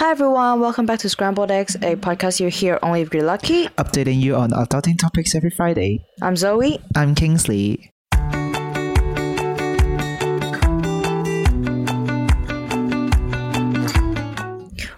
Hi everyone, welcome back to Scrambled Eggs, a podcast you hear only if you're lucky. Updating you on adulting topics every Friday. I'm Zoe. I'm Kingsley.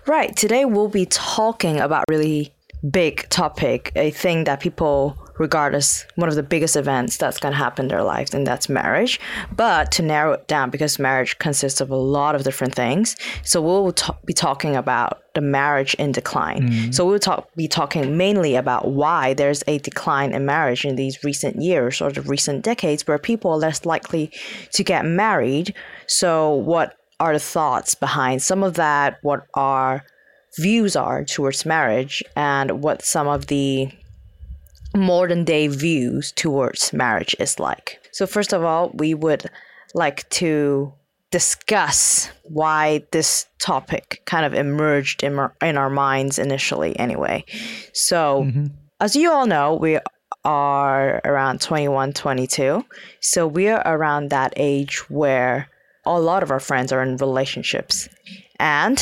Right, today we'll be talking about really big topic, a thing that people regard as one of the biggest events that's going to happen in their life, and that's marriage. But to narrow it down, because marriage consists of a lot of different things, so we'll t- be talking about the marriage in decline. Mm-hmm. So we'll talk be talking mainly about why there's a decline in marriage in these recent years or the recent decades, where people are less likely to get married. So what are the thoughts behind some of that? What our views are towards marriage, and what some of the modern day views towards marriage is like. So, first of all, we would like to discuss why this topic kind of emerged in our, in our minds initially, anyway. So, mm-hmm. as you all know, we are around 21, 22. So, we are around that age where a lot of our friends are in relationships and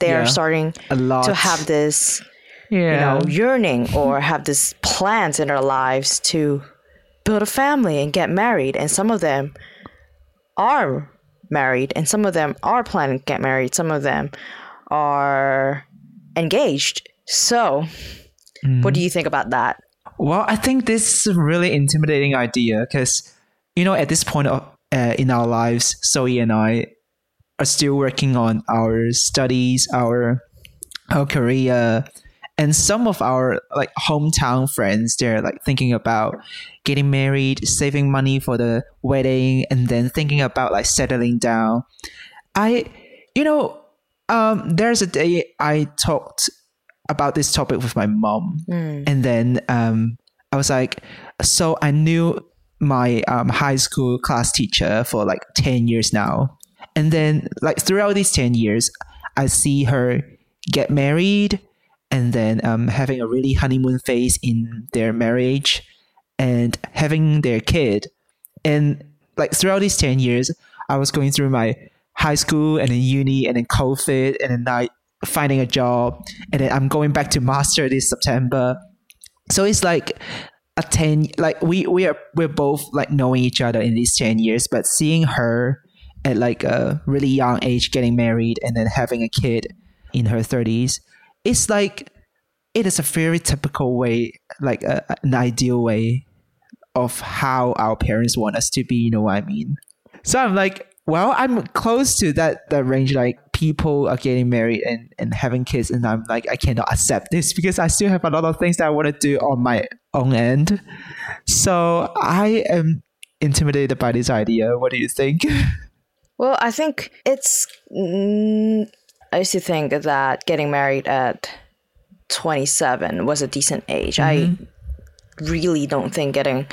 they Yeah, are starting a lot. to have this Yeah. you know, yearning or have this plans in their lives to build a family and get married. And some of them are married, and some of them are planning to get married. Some of them are engaged. So, what do you think about that? Well, I think this is a really intimidating idea because, you know, at this point of, uh, in our lives, Zoe and I are still working on our studies, our our career, and some of our like hometown friends. They're like thinking about getting married, saving money for the wedding, and then thinking about like settling down. I, you know, um, there's a day I talked about this topic with my mom, and then um, I was like, so I knew my um, high school class teacher for like ten years now, and then like throughout these ten years, I see her get married, and then um, having a really honeymoon phase in their marriage, and having their kid, and like throughout these 10 years i was going through my high school and then uni and then covid and then I finding a job and then i'm going back to master this september. So it's like a 10 like we we are we're both like knowing each other in these 10 years but seeing her at like a really young age getting married and then having a kid in her 30s it's like it is a very typical way like a, an ideal way of how our parents want us to be, you know what I mean? So I'm like, well, I'm close to that that range. Like people are getting married and, and having kids, and I'm like, I cannot accept this because I still have a lot of things that I want to do on my own end. So I am intimidated by this idea. What do you think? Well, I think it's. Mm, I used to think that getting married at 27 was a decent age. I mm-hmm. really don't think getting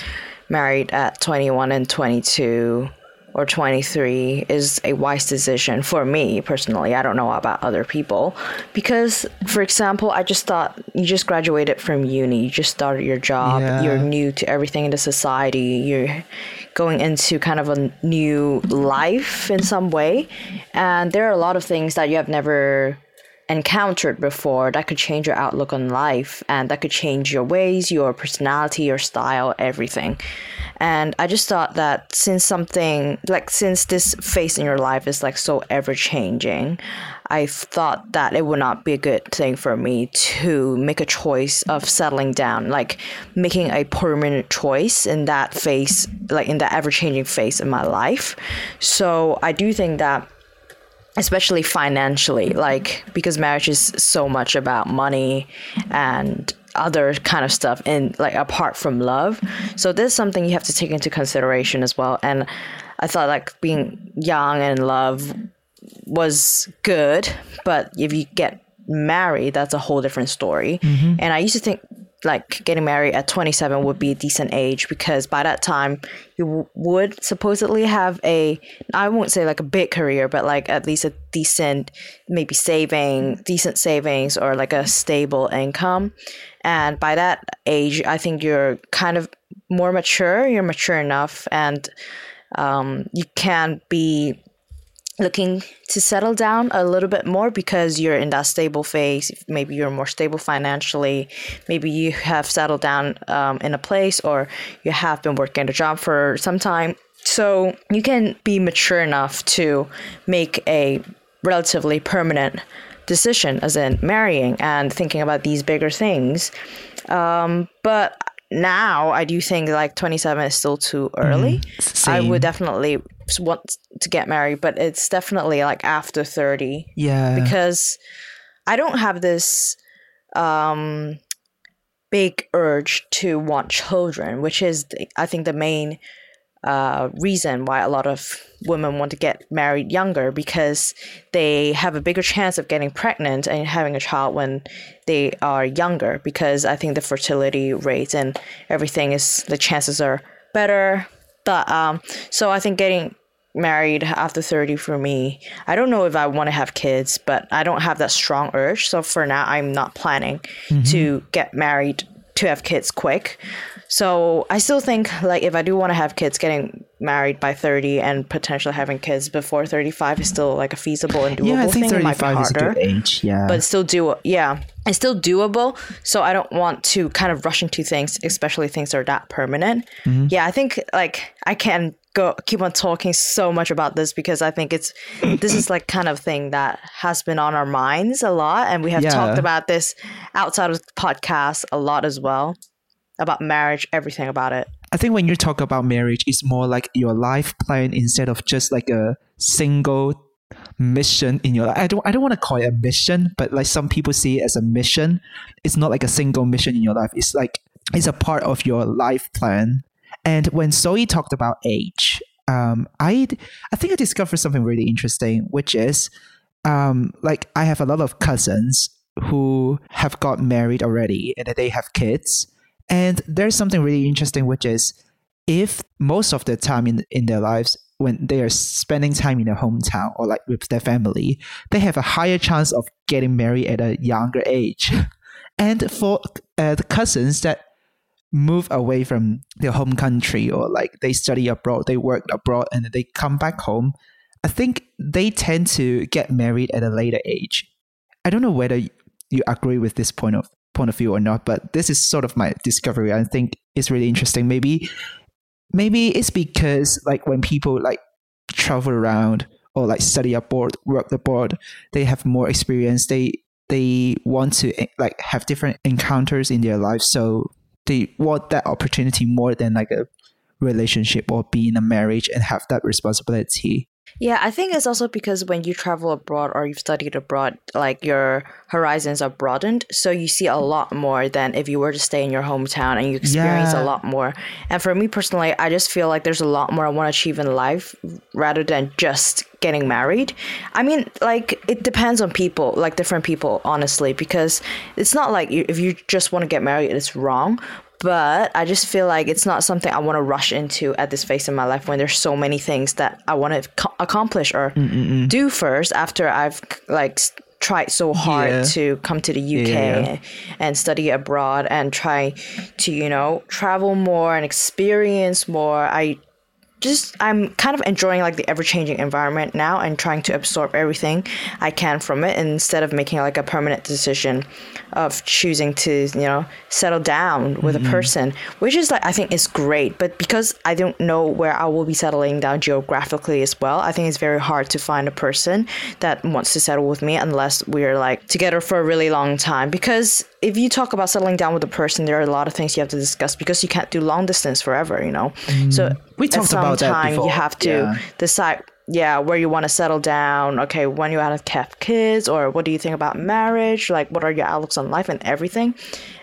married at 21 and 22 or 23 is a wise decision for me personally. I don't know about other people. Because, for example, I just thought you just graduated from uni, you just started your job, Yeah. you're new to everything in the society, you're going into kind of a new life in some way. And there are a lot of things that you have never encountered before that could change your outlook on life and that could change your ways, your personality, your style, everything. And I just thought that since something like since this phase in your life is like so ever changing, I thought that it would not be a good thing for me to make a choice of settling down, like making a permanent choice in that phase, like in that ever changing phase in my life. So I do think that especially financially like because marriage is so much about money and other kind of stuff and like apart from love. So this is something you have to take into consideration as well. And i thought like being young and in love was good but if you get married that's a whole different story. Mm-hmm. And i used to think like getting married at 27 would be a decent age because by that time you w- would supposedly have a i won't say like a big career but like at least a decent maybe saving decent savings or like a stable income. And by that age i think you're kind of more mature you're mature enough and um, you can be looking to settle down a little bit more because you're in that stable phase. Maybe you're more stable financially. Maybe you have settled down um, in a place or you have been working a job for some time. So you can be mature enough to make a relatively permanent decision, as in marrying and thinking about these bigger things. Um, but now I do think like 27 is still too early. Mm, I would definitely want to get married, but it's definitely like after 30 Yeah. because I don't have this um big urge to want children, which is the, I think the main uh, reason why a lot of women want to get married younger because they have a bigger chance of getting pregnant and having a child when they are younger because I think the fertility rates and everything is the chances are better. But um, so I think getting married after 30 for me, I don't know if I want to have kids, but I don't have that strong urge. So for now, I'm not planning to get married to have kids quick. So I still think like if I do want to have kids, getting married by 30 and potentially having kids before 35 is still like a feasible and doable yeah, I think thing. It might be 35 is a harder good age. Yeah. but still do yeah it's still doable so i don't want to kind of rush into things especially things that are that permanent Mm-hmm. yeah i think like i can go keep on talking so much about this because i think it's this is like kind of thing that has been on our minds a lot and we have Yeah. talked about this outside of the podcast a lot as well about marriage everything about it I think when you talk about marriage, it's more like your life plan instead of just like a single mission in your life. I don't I don't want to call it a mission, but like some people see it as a mission. It's not like a single mission in your life. It's like it's a part of your life plan. And when Zoe talked about age, um, I I think I discovered something really interesting, which is um, like I have a lot of cousins who have got married already and they have kids. And there's something really interesting, which is if most of the time in in their lives when they are spending time in their hometown or like with their family, they have a higher chance of getting married at a younger age. And for uh, the cousins that move away from their home country or like they study abroad, they work abroad, and they come back home, I think they tend to get married at a later age. I don't know whether you agree with this point of point of view or not, but this is sort of my discovery. I think it's really interesting. Maybe maybe it's because like when people like travel around or like study abroad, work abroad, they have more experience. They they want to eh, like have different encounters in their life, so they want that opportunity more than like a relationship or be in a marriage and have that responsibility. Yeah, I think it's also because when you travel abroad or you've studied abroad, like your horizons are broadened. So you see a mm. lot more than if you were to stay in your hometown and you experience Yeah. a lot more. And for me personally, I just feel like there's a lot more I want to achieve in life rather than just getting married. I mean, like it depends on people, like different people, honestly, because it's not like you, if you just want to get married, it's wrong. But I just feel like it's not something I want to rush into at this phase in my life when there's so many things that I want to co- accomplish or mm, mm, mm. do first after I've like tried so hard Yeah. to come to the UK Yeah. and study abroad and try to you know travel more and experience more. I just I'm kind of enjoying like the ever changing environment now and trying to absorb everything I can from it instead of making like a permanent decision of choosing to you know settle down with a mm-hmm. person which is like I think is great but because I don't know where I will be settling down geographically as well I think it's very hard to find a person that wants to settle with me unless we're like together for a really long time because if you talk about settling down with a person there are a lot of things you have to discuss because you can't do long distance forever you know? So We at talked some about that before, you have to yeah. decide yeah where you want to settle down. Okay when you want to have kids or what do you think about marriage? Like what are your outlooks on life and everything?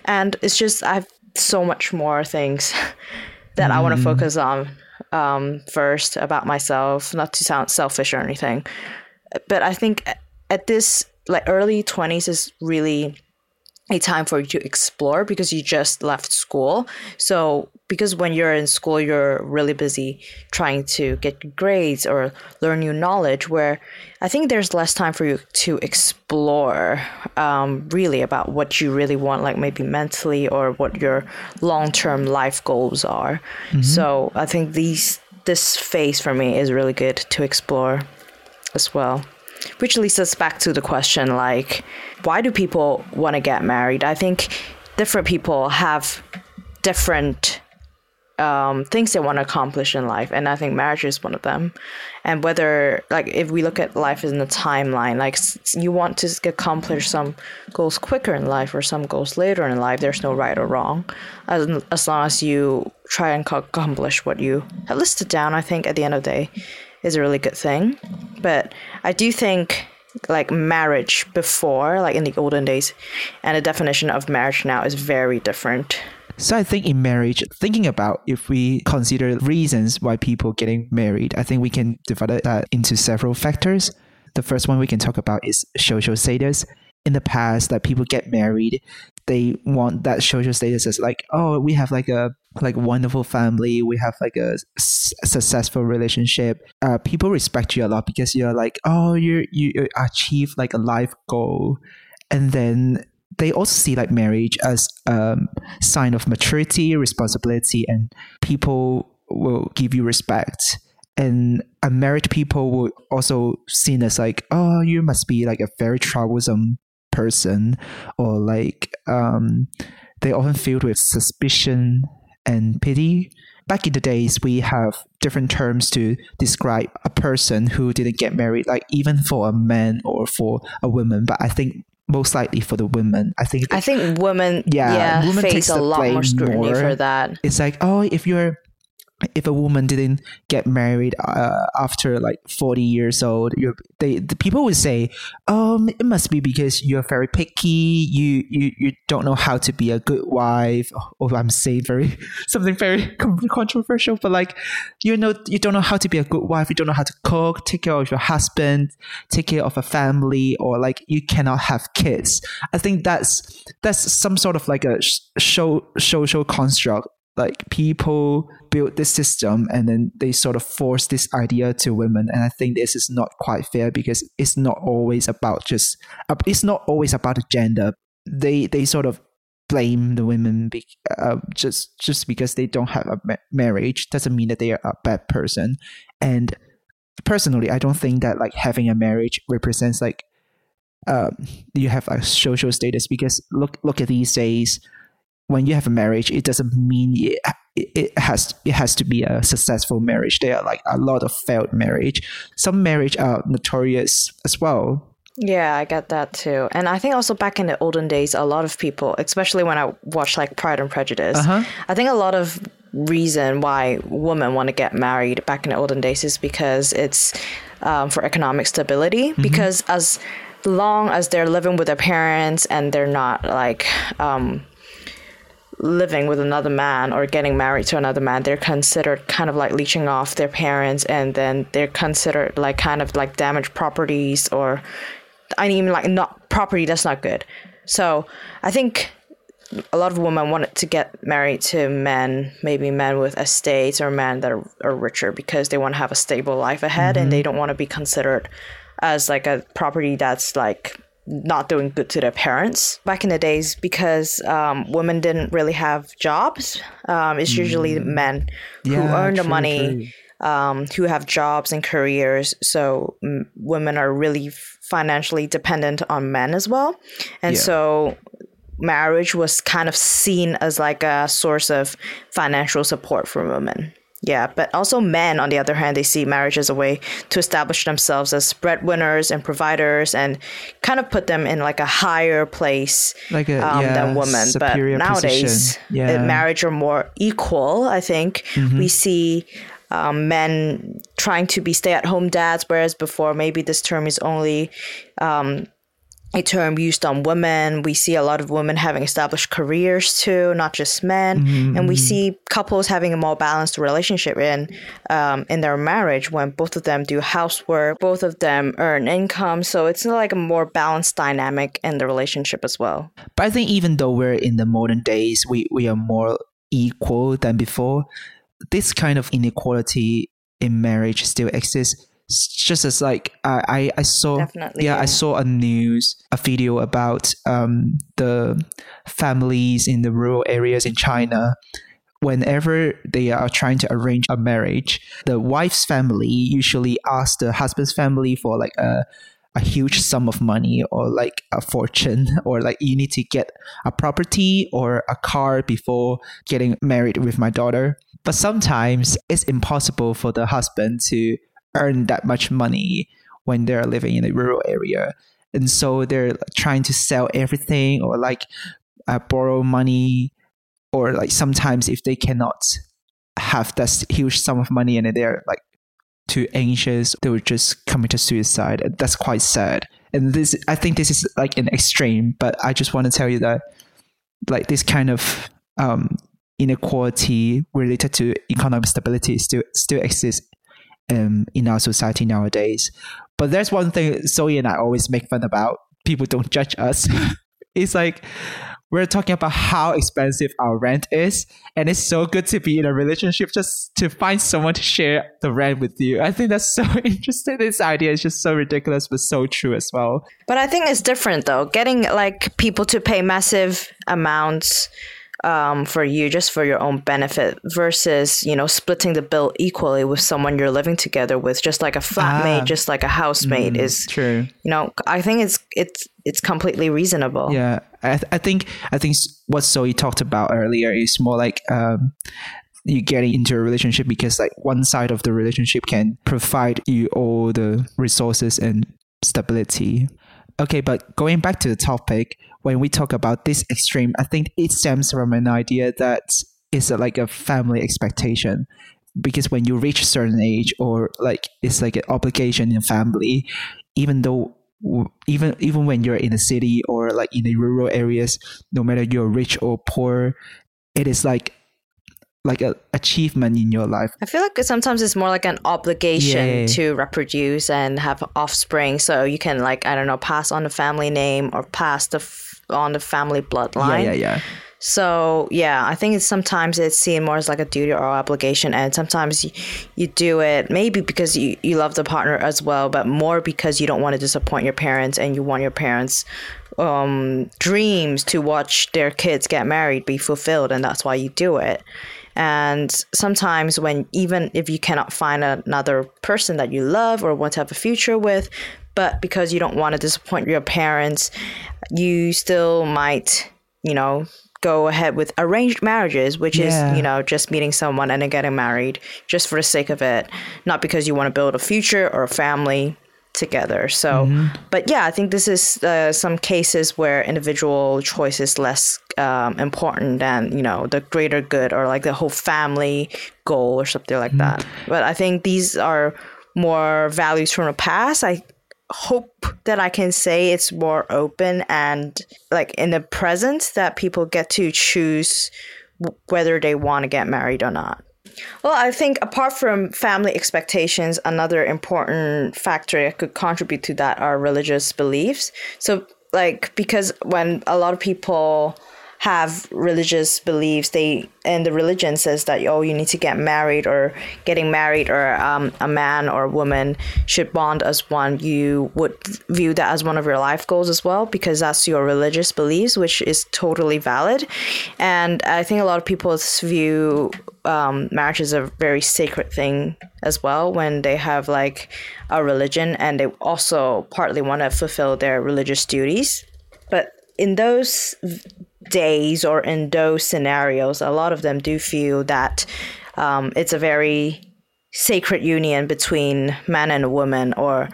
And it's just i have so much more things that i Mm. want to focus on um, first about myself not to sound selfish or anything. But i think at this like early 20s is really a time for you to explore because you just left school. So, because when you're in school, you're really busy trying to get grades or learn new knowledge, where I think there's less time for you to explore um, really about what you really want, like maybe mentally or what your long term life goals are. So, I think these this phase for me is really good to explore. as well. Which leads us back to the question like, why do people want to get married? I think different people have different um, things they want to accomplish in life, and I think marriage is one of them. And whether, like, if we look at life in a timeline, like you want to accomplish some goals quicker in life or some goals later in life, there's no right or wrong, as, as long as you try and accomplish what you have listed down. I think at the end of the day, is a really good thing. But I do think like marriage before, like in the olden days, and the definition of marriage now is very different. So I think in marriage, thinking about if we consider reasons why people getting married, I think we can divide that uh, into several factors. The first one we can talk about is social status. In the past, that people get married, they want that social status as like, oh, we have like a like wonderful family, we have like a s- successful relationship. Uh, people respect you a lot because you're like, oh, you you achieve like a life goal, and then they also see like marriage as a sign of maturity, responsibility, and people will give you respect. And unmarried people will also seen as like, oh, you must be like a very troublesome person, or like um, they often filled with suspicion and pity. Back in the days, we have different terms to describe a person who didn't get married, like even for a man or for a woman. But I think most likely for the women. I think. I think women, Yeah, yeah, women face takes a lot more scrutiny more. for that. it's like, oh, if you're if a woman didn't get married uh, after like 40 years old they the people would say um it must be because you're very picky you you you don't know how to be a good wife. Or i'm saying very something very controversial but like you know you don't know how to be a good wife you don't know how to cook take care of your husband take care of a family or like you cannot have kids. I think that's that's some sort of like a show social construct like people build this system and then they sort of force this idea to women. And i think this is not quite fair because it's not always about just it's not always about the gender. They they sort of blame the women be, uh, just just because they don't have a ma- marriage doesn't mean that they are a bad person. And personally i don't think that like having a marriage represents like um, you have a social status because look look at these days when you have a marriage, it doesn't mean it, it has it has to be a successful marriage. There are like a lot of failed marriage. Some marriage are notorious as well. Yeah, I get that too. And I think also back in the olden days, a lot of people, especially when I watch like Pride and Prejudice, Uh-huh. I think a lot of reason why women want to get married back in the olden days is because it's um, for economic stability. Mm-hmm. Because as long as they're living with their parents and they're not like um, living with another man or getting married to another man, they're considered kind of like leeching off their parents, and then they're considered like kind of like damaged properties or I mean like not property that's not good. So I think a lot of women wanted to get married to men, maybe men with estates or men that are, are richer because they want to have a stable life ahead and mm-hmm. they don't want to be considered as like a property that's like not doing good to their parents back in the days because um, women didn't really have jobs. Um, it's usually men who Yeah, earn the money, um, who have jobs and careers. So mm, women are really financially dependent on men as well. And Yeah. so marriage was kind of seen as like a source of financial support for women. Yeah, but also men, on the other hand, they see marriage as a way to establish themselves as breadwinners and providers and kind of put them in like a higher place Like a um, yeah, than women. But nowadays, Yeah. Mm-hmm. marriage are more equal. I think we see um, men trying to be stay-at-home dads, whereas before maybe this term is only um, a term used on women. We see a lot of women having established careers too, not just men, Mm-hmm, and we see couples having a more balanced relationship in um, in their marriage when both of them do housework, both of them earn income. So it's like a more balanced dynamic in the relationship as well. But I think even though we're in the modern days, we, we are more equal than before. This kind of inequality in marriage still exists. It's just as like I, I, I saw Definitely, yeah, yeah. I saw a news a video about um the families in the rural areas in China whenever they are trying to arrange a marriage, the wife's family usually asks the husband's family for like a a huge sum of money or like a fortune or like you need to get a property or a car before getting married with my daughter. But sometimes it's impossible for the husband to earn that much money when they're living in a rural area. And so they're trying to sell everything or like uh, borrow money or like sometimes if they cannot have that huge sum of money and they're like too anxious, they would just commit to suicide. That's quite sad. And this, I think this is like an extreme, but I just want to tell you that like this kind of um, inequality related to economic stability still still exists um, in our society nowadays. But there's one thing Zoe and I always make fun about. People don't judge us. it's like we're talking about how expensive our rent is, and it's so good to be in a relationship just to find someone to share the rent with you. I think that's so interesting. This idea is just so ridiculous, but so true as well. But I think it's different though. Getting like people to pay massive amounts um, for you just for your own benefit versus you know splitting the bill equally with someone you're living together with just like a flatmate ah, just like a housemate mm, is true. you know i think it's it's it's completely reasonable. Yeah i, th- I think i think what zoe talked about earlier is more like um, you getting into a relationship because like one side of the relationship can provide you all the resources and stability. Okay but going back to the topic when we talk about this extreme, I think it stems from an idea that is like a family expectation. Because when you reach a certain age, or like it's like an obligation in family, even though even even when you're in a city or like in the rural areas, no matter you're rich or poor, it is like like an achievement in your life. I feel like sometimes it's more like an obligation yeah. to reproduce and have offspring, so you can like I don't know pass on the family name or pass the on the family bloodline. Yeah, yeah, yeah. So yeah, I think it's sometimes it's seen more as like a duty or obligation, and sometimes you, you do it maybe because you, you love the partner as well, but more because you don't want to disappoint your parents and you want your parents' um, dreams to watch their kids get married be fulfilled, and that's why you do it. And sometimes, when even if you cannot find another person that you love or want to have a future with, but because you don't want to disappoint your parents, you still might, you know, go ahead with arranged marriages, which yeah. is, you know, just meeting someone and then getting married just for the sake of it, not because you want to build a future or a family together. So, mm-hmm. but yeah, I think this is uh, some cases where individual choice is less um, important than you know the greater good or like the whole family goal or something like mm-hmm. that. But I think these are more values from the past. I hope that I can say it's more open and like in the present that people get to choose whether they want to get married or not. Well, I think apart from family expectations, another important factor that could contribute to that are religious beliefs. So, like, because when a lot of people have religious beliefs they and the religion says that oh you need to get married or getting married or um, a man or a woman should bond as one. You would view that as one of your life goals as well because that's your religious beliefs which is totally valid. And i think a lot of people view um, marriage as a very sacred thing as well when they have like a religion and they also partly want to fulfill their religious duties. But in those days or in those scenarios, a lot of them do feel that um, it's a very sacred union between man and a woman or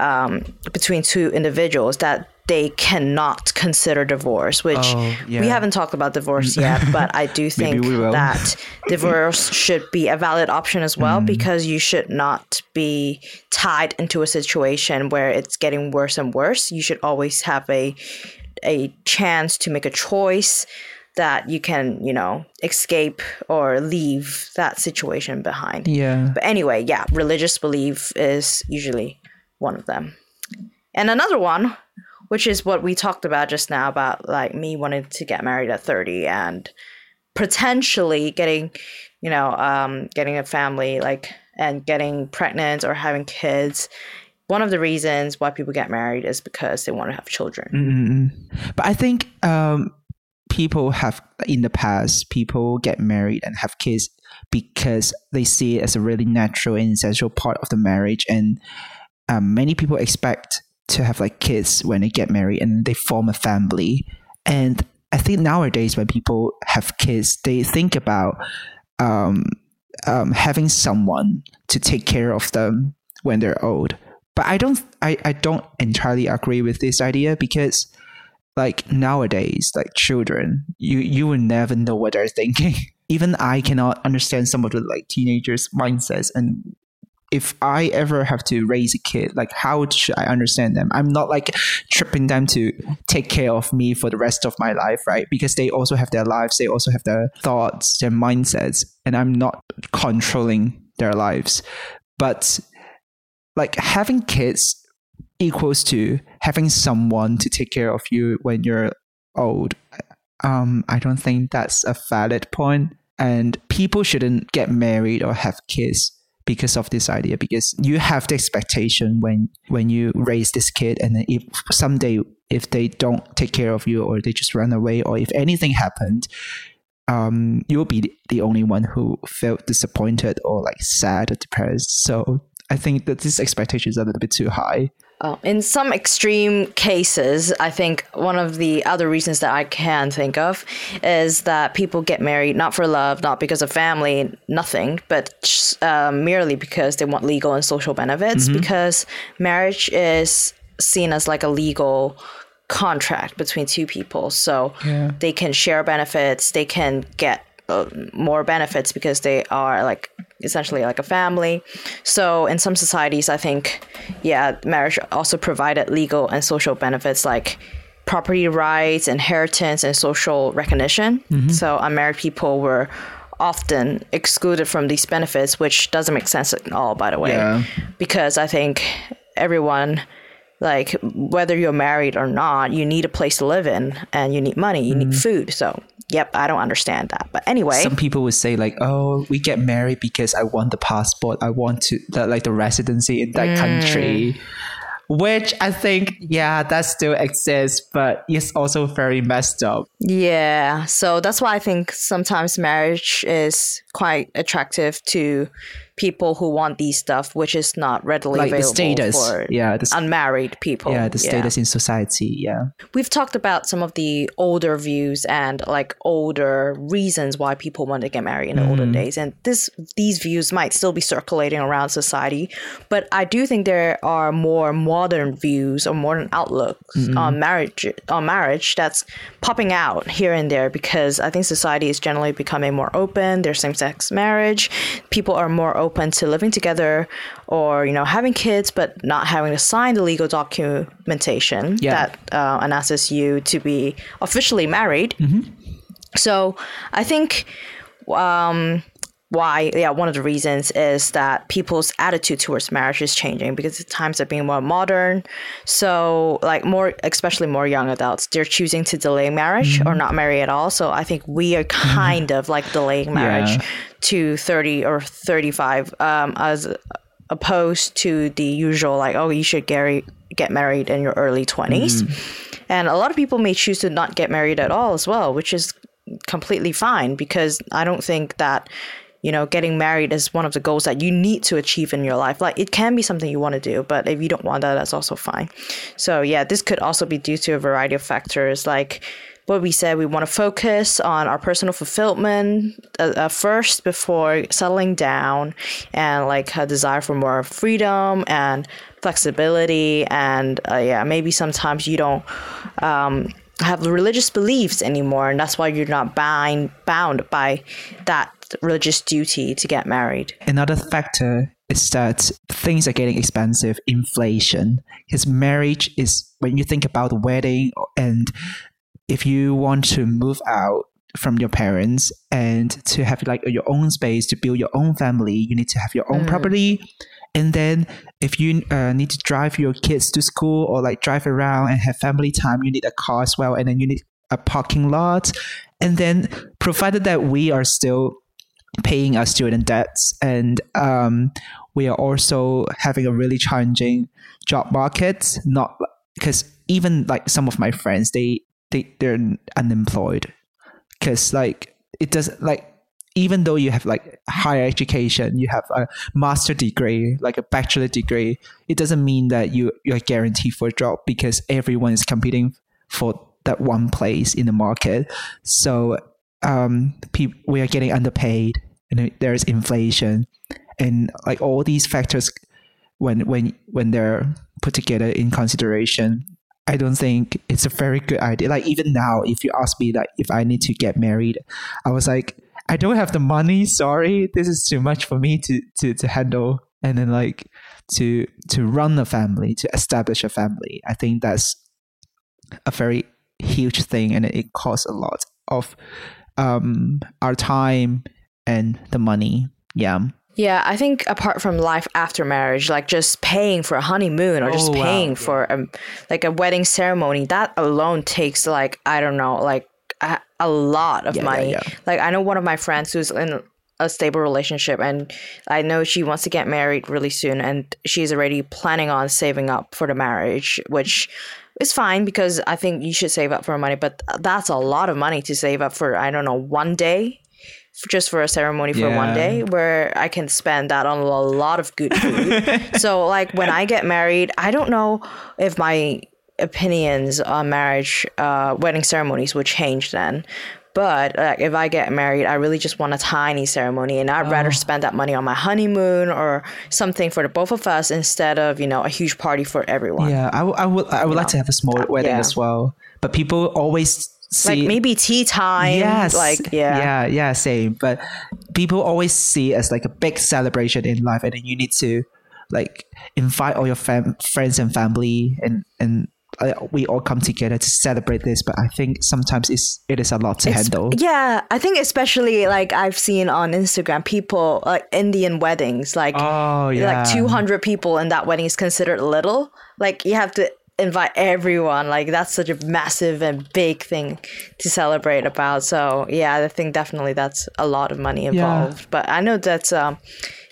um, between two individuals that they cannot consider divorce, which oh, yeah. we haven't talked about divorce yet, but I do think that divorce should be a valid option as well mm. because you should not be tied into a situation where it's getting worse and worse. You should always have a a chance to make a choice that you can, you know, escape or leave that situation behind. Yeah. But anyway, yeah, religious belief is usually one of them. And another one, which is what we talked about just now about like me wanting to get married at 30 and potentially getting, you know, um, getting a family like and getting pregnant or having kids one of the reasons why people get married is because they want to have children. Mm-hmm. But I think um, people have in the past people get married and have kids because they see it as a really natural and essential part of the marriage and um, many people expect to have like kids when they get married and they form a family and i think nowadays when people have kids they think about um, um, having someone to take care of them when they're old but i don't I, I don't entirely agree with this idea because like nowadays like children you you will never know what they're thinking. Even i cannot understand some of the like teenagers mindsets. And if i ever have to raise a kid like how should i understand them? I'm not like tripping them to take care of me for the rest of my life right? Because they also have their lives they also have their thoughts their mindsets and i'm not controlling their lives. But like having kids equals to having someone to take care of you when you're old. Um, I don't think that's a valid point. And people shouldn't get married or have kids because of this idea because you have the expectation when when you raise this kid and then if someday if they don't take care of you or they just run away or if anything happened um you'll be the only one who felt disappointed or like sad or depressed so i think that this expectation is a little bit too high uh, in some extreme cases, I think one of the other reasons that I can think of is that people get married not for love, not because of family, nothing, but uh, merely because they want legal and social benefits. Mm-hmm. Because marriage is seen as like a legal contract between two people, so yeah. they can share benefits, they can get uh, more benefits because they are like essentially like a family. So in some societies, I think, yeah, marriage also provided legal and social benefits like property rights, inheritance, and social recognition. Mm-hmm. So unmarried people were often excluded from these benefits, which doesn't make sense at all, by the way, yeah. because I think everyone like whether you're married or not you need a place to live in and you need money you mm. need food so Yep, I don't understand that. But anyway, some people would say like, "Oh, we get married because I want the passport. I want to the, like the residency in that mm. country." Which I think, yeah, that still exists, but it's also very messed up. Yeah, so that's why I think sometimes marriage is quite attractive to people who want these stuff, which is not readily like available the status, for yeah, the, unmarried people. Yeah, the status yeah. in society. Yeah, we've talked about some of the older views and like older reasons why people want to get married in the mm. olden days, and this these views might still be circulating around society. But I do think there are more modern views or modern outlooks mm-hmm. on marriage on marriage that's popping out here and there because I think society is generally becoming more open. There's same sex marriage. People are more open open to living together or you know having kids but not having to sign the legal documentation yeah. that uh, announces you to be officially married mm-hmm. so i think um, why yeah one of the reasons is that people's attitude towards marriage is changing because the times are being more modern so like more especially more young adults they're choosing to delay marriage mm-hmm. or not marry at all so i think we are mm-hmm. kind of like delaying marriage yeah. To 30 or 35 um, as opposed to the usual like oh you should get, get married in your early 20s mm-hmm. and a lot of people may choose to not get married at all as well which is completely fine because I don't think that you know, getting married is one of the goals that you need to achieve in your life. Like it can be something you want to do, but if you don't want that, that's also fine. So yeah, this could also be due to a variety of factors like what we said we want to focus on our personal fulfillment uh, uh, first before settling down and like a desire for more freedom and flexibility and uh, yeah maybe sometimes you don't um, have religious beliefs anymore and that's why you're not bound bound by that religious duty to get married. Another factor is that things are getting expensive, inflation. His marriage is when you think about the wedding and if you want to move out from your parents and to have like your own space to build your own family, you need to have your own mm. property. And then if you uh, need to drive your kids to school or like drive around and have family time, you need a car as well. And then you need a parking lot. And then provided that we are still paying our student debts and um, we are also having a really challenging job market not because even like some of my friends they they they're unemployed because like it doesn't like even though you have like higher education, you have a master degree, like a bachelor degree, it doesn't mean that you you're guaranteed for a job because everyone is competing for that one place in the market. So um, pe- we are getting underpaid, and there's inflation, and like all these factors, when when when they're put together in consideration, I don't think it's a very good idea. Like even now, if you ask me like if I need to get married, I was like, I don't have the money. Sorry, this is too much for me to to to handle. And then like to to run a family, to establish a family. I think that's a very huge thing, and it costs a lot of um our time and the money. Yeah. Yeah, I think apart from life after marriage, like just paying for a honeymoon or just Oh, paying yeah. for a, like a wedding ceremony, that alone takes like I don't know, like a, a lot of Yeah, yeah, money. yeah. Like I know one of my friends who's in a stable relationship and I know she wants to get married really soon and she's already planning on saving up for the marriage, which is fine because I think you should save up for money, but that's a lot of money to save up for I don't know, one day just for a ceremony for one day where I can spend that on a lot of good food. so like when I get married, I don't know if my opinions on marriage, uh, wedding ceremonies would change then. But like, if I get married, I really just want a tiny ceremony, and I'd Oh. rather spend that money on my honeymoon or something for the both of us instead of you know a huge party for everyone. Yeah, I, w- I would I would like know. to have a small wedding Yeah. as well. But people always see Like maybe tea time. yes, Like yeah. yeah, yeah, same. But people always see it as like a big celebration in life, and then you need to like invite all your fam- friends and family, and and uh, we all come together to celebrate this. But I think sometimes it's it is a lot to handle. Yeah, I think especially like I've seen on Instagram people like Indian weddings, like Oh yeah, like 200 people and that wedding is considered little. Like you have to invite everyone. Like that's such a massive and big thing to celebrate about. So yeah, I think definitely that's a lot of money involved. But I know that's um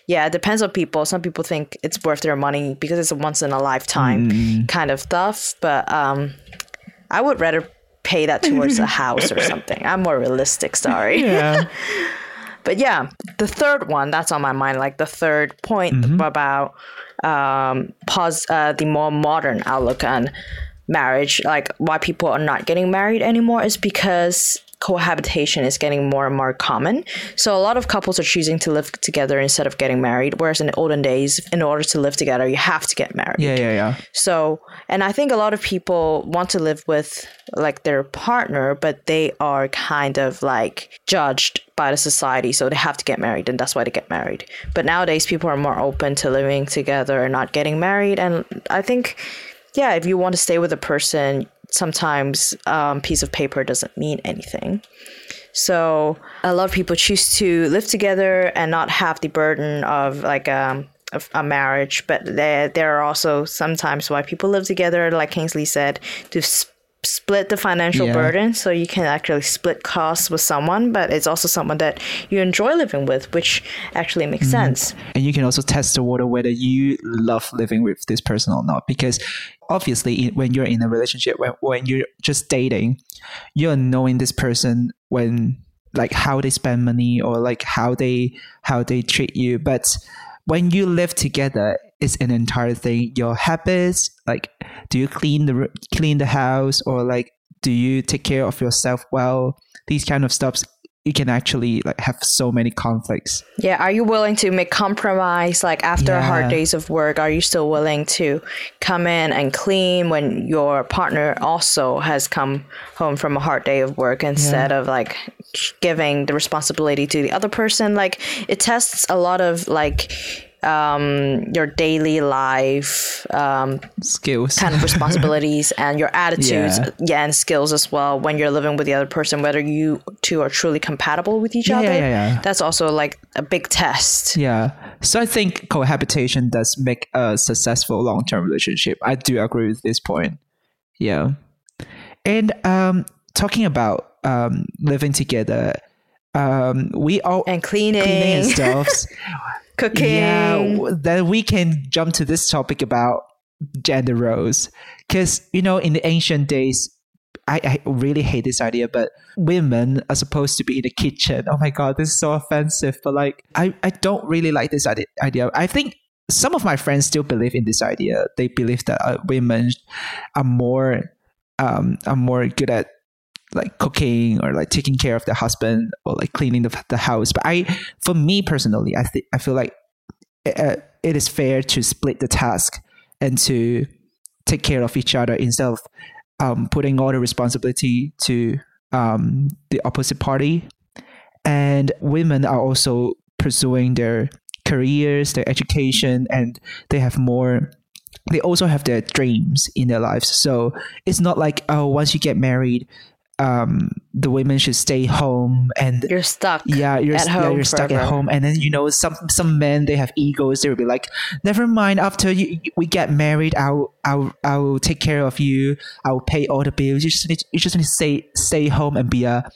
yeah, it depends on people. Some people think it's worth their money because it's a once in a lifetime kind of stuff. But um I would rather pay that towards a house or something. I'm more realistic, sorry. yeah. But yeah, the third one that's on my mind, like the third point about um, pos- uh, the more modern outlook on marriage, like why people are not getting married anymore, is because cohabitation is getting more and more common. So a lot of couples are choosing to live together instead of getting married. Whereas in the olden days, in order to live together, you have to get married. yeah, yeah, yeah. So, and I think a lot of people want to live with like their partner, but they are kind of like judged by the society. So they have to get married, and that's why they get married. But nowadays, people are more open to living together and not getting married. And I think, yeah, if you want to stay with a person, sometimes um, piece of paper doesn't mean anything. So a lot of people choose to live together and not have the burden of like um, of a marriage. But there there are also sometimes why people live together, like Kingsley said, to split the financial Yeah. burden, so you can actually split costs with someone. But it's also someone that you enjoy living with, which actually makes mm-hmm. sense. and you can also test the water whether you love living with this person or not because obviously when you're in a relationship when, when you're just dating you're knowing this person when like how they spend money or like how they how they treat you but when you live together it's an entire thing your habits like do you clean the clean the house or like do you take care of yourself well these kind of stuffs you can actually like have so many conflicts Yeah, are you willing to make compromise? Like after Yeah. hard days of work, are you still willing to come in and clean when your partner also has come home from a hard day of work instead of like giving the responsibility to the other person? Like it tests a lot of like um your daily life um skills kind of responsibilities and your attitudes Yeah. yeah. and skills as well when you're living with the other person whether you two are truly compatible with each Yeah, other yeah, yeah. that's also like a big test Yeah. So I think cohabitation does make a successful long term relationship. I do agree with this point. Yeah. And um talking about um living together, um we all and cleaning, cleaning and stuffs. cooking yeah, then we can jump to this topic about gender roles. Because, you know, in the ancient days, I, I really hate this idea, but women are supposed to be in the kitchen. Oh my god, this is so offensive. But like, I, I don't really like this idea. I think some of my friends still believe in this idea. They believe that uh, women are more um, are more good at like cooking or like taking care of the husband or like cleaning the, the house. But I, for me personally, I think I feel like uh, it is fair to split the task and to take care of each other instead of um, putting all the responsibility to um, the opposite party. And women are also pursuing their careers, their education, and they have more. They also have their dreams in their lives. So it's not like oh, once you get married, um, the women should stay home and you're stuck. Yeah, you're at yeah, home you're stuck forever. at home. And then you know some some men they have egos. They will be like, never mind. After you, we get married, I'll I'll I'll take care of you. I'll pay all the bills. You just need you just need to stay stay home and be a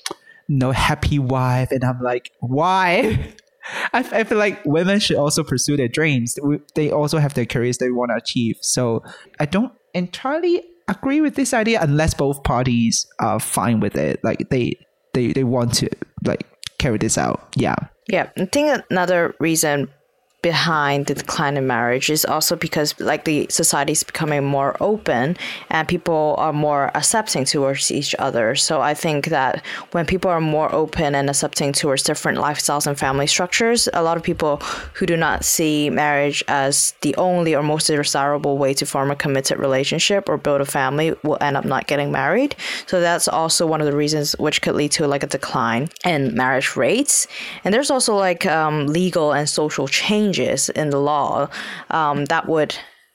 you know happy wife. And I'm like, why? I, I feel like women should also pursue their dreams. They also have their careers they want to achieve. So I don't entirely agree with this idea unless both parties are fine with it. Like they they they want to like carry this out. Yeah. Yeah, I think another reason behind the decline in marriage is also because like the society is becoming more open and people are more accepting towards each other. So i think that when people are more open and accepting towards different lifestyles and family structures a lot of people who do not see marriage as the only or most desirable way to form a committed relationship or build a family will end up not getting married. So that's also one of the reasons which could lead to like a decline in marriage rates. And there's also like um, legal and social change changes in the law um, that would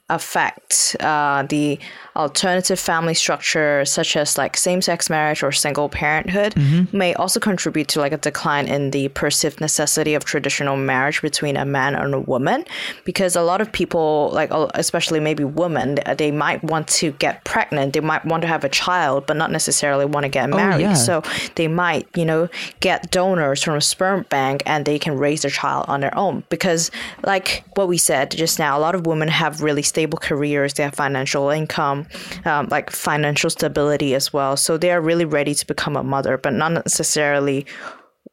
affect uh, the alternative family structure such as like same-sex marriage or single parenthood mm-hmm. may also contribute to like a decline in the perceived necessity of traditional marriage between a man and a woman because a lot of people like especially maybe women they might want to get pregnant they might want to have a child but not necessarily want to get married oh, yeah. so they might you know get donors from a sperm bank and they can raise their child on their own because like what we said just now a lot of women have really stable careers they have financial income um, like financial stability as well. So they are really ready to become a mother, but not necessarily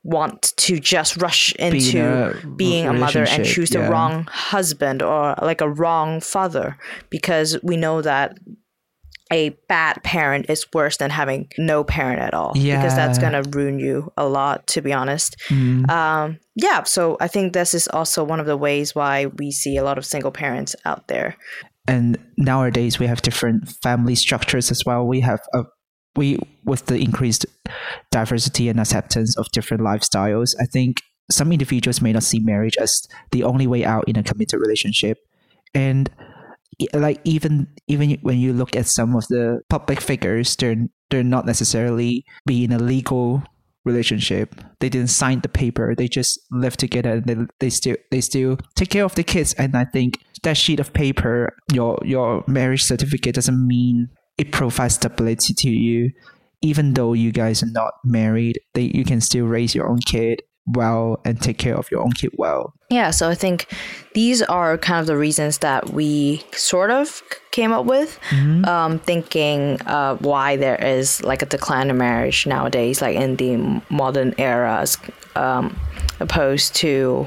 want to just rush into a being a mother and choose the yeah. wrong husband or like a wrong father because we know that a bad parent is worse than having no parent at all yeah. because that's going to ruin you a lot to be honest mm. um, yeah so i think this is also one of the ways why we see a lot of single parents out there and nowadays we have different family structures as well. We have a we with the increased diversity and acceptance of different lifestyles i think some individuals may not see marriage as the only way out in a committed relationship. And like even even when you look at some of the public figures they're they're not necessarily be in a legal relationship. They didn't sign the paper. They just live together and they, they still they still take care of the kids. And I think that sheet of paper, your your marriage certificate doesn't mean it provides stability to you. Even though you guys are not married, they you can still raise your own kid well and take care of your own kid well. Yeah, so I think these are kind of the reasons that we sort of came up with, mm-hmm. um, thinking uh, why there is like a decline in marriage nowadays, like in the modern era, as um, opposed to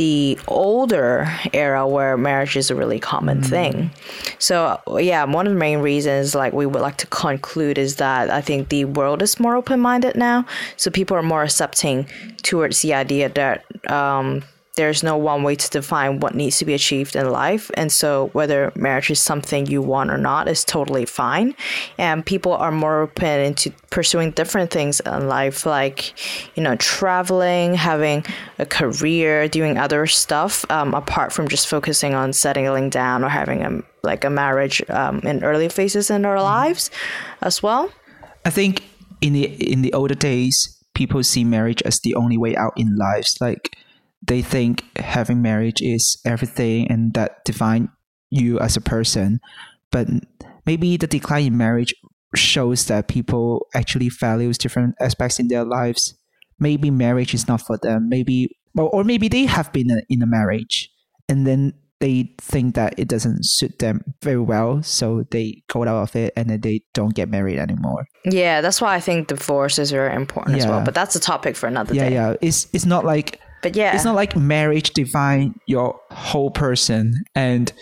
the older era where marriage is a really common mm. thing. So yeah, one of the main reasons like we would like to conclude is that I think the world is more open minded now. So people are more accepting towards the idea that um, there's no one way to define what needs to be achieved in life. And so, whether marriage is something you want or not is totally fine. And people are more open into pursuing different things in life, like, you know, traveling, having a career, doing other stuff, um, apart from just focusing on settling down or having a like a marriage um, in early phases in our mm-hmm. lives as well. I think in the in the older days, people see marriage as the only way out in lives. Like they think having marriage is everything and that define you as a person. But maybe the decline in marriage shows that people actually values different aspects in their lives. Maybe marriage is not for them. Maybe or maybe they have been in a marriage and then they think that it doesn't suit them very well, so they go out of it and then they don't get married anymore. Yeah, that's why I think divorce is very important as well. But that's a topic for another Yeah, day. yeah. It's it's not like But yeah, it's not like marriage define your whole person and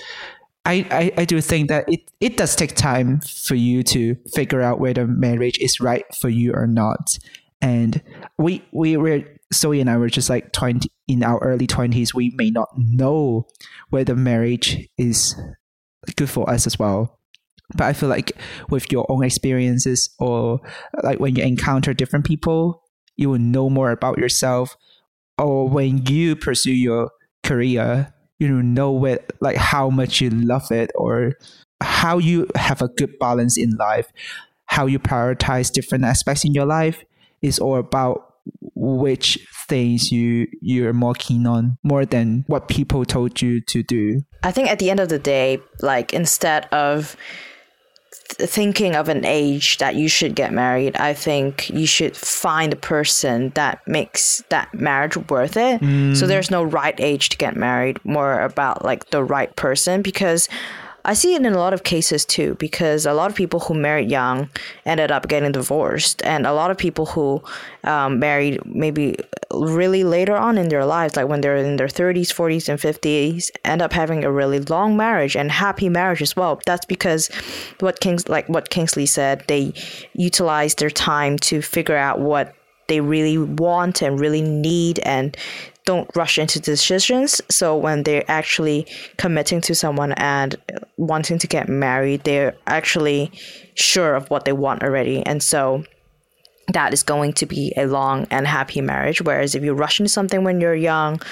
I, I, I do think that it, it does take time for you to figure out whether marriage is right for you or not. And we we were Zoe and I were just like twenty in our early twenties, we may not know whether marriage is good for us as well. But I feel like with your own experiences or like when you encounter different people, you will know more about yourself or when you pursue your career, you know where, like how much you love it or how you have a good balance in life, how you prioritize different aspects in your life is all about which things you you're more keen on more than what people told you to do. I think at the end of the day, like instead of thinking of an age that you should get married, I think you should find a person that makes that marriage worth it. So mm. there's no right age to get married, more about like the right person because I see it in a lot of cases too because a lot of people who married young ended up getting divorced, and a lot of people who um, married maybe really later on in their lives, like when they're in their 30s, 40s, and 50s, end up having a really long marriage and happy marriage as well. That's because what Kings like what Kingsley said, they utilize their time to figure out what they really want and really need and don't rush into decisions. So when they're actually committing to someone and wanting to get married, they're actually sure of what they want already. And so that is going to be a long and happy marriage. Whereas if you rush into something when you're young,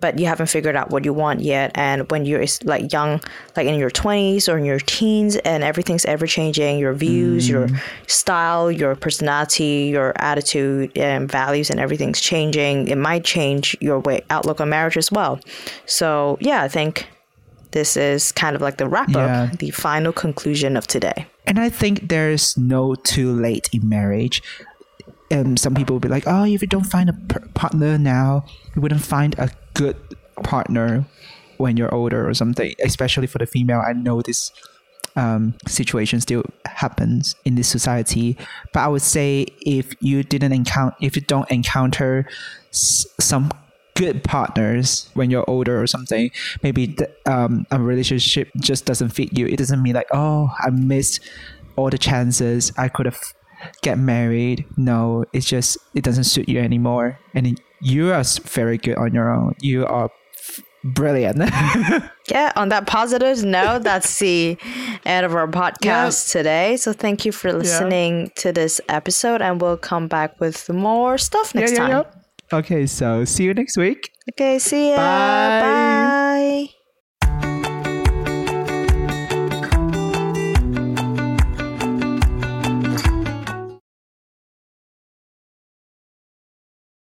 but you haven't figured out what you want yet, and when you're like young, like in your 20s or in your teens, and everything's ever changing, your views, your style, your personality, your attitude, and values, and everything's changing, it might change your way outlook on marriage as well. So yeah, I think this is kind of like the wrap Yeah. up, the final conclusion of today. And I think there's no too late in marriage. Um, some people will be like, oh, if you don't find a partner now, you wouldn't find a good partner when you're older or something. Especially for the female, I know this um, situation still happens in this society. But I would say if you didn't encounter, if you don't encounter s- some good partners when you're older or something, maybe the, um, a relationship just doesn't fit you. It doesn't mean like, oh, I missed all the chances. I could have get married. No, it's just it doesn't suit you anymore, and you are very good on your own. You are brilliant. Yeah, on that positive note, that's the end of our podcast today. So thank you for listening to this episode, and we'll come back with more stuff next time. Okay, so see you next week. Okay, see ya. Bye. Bye.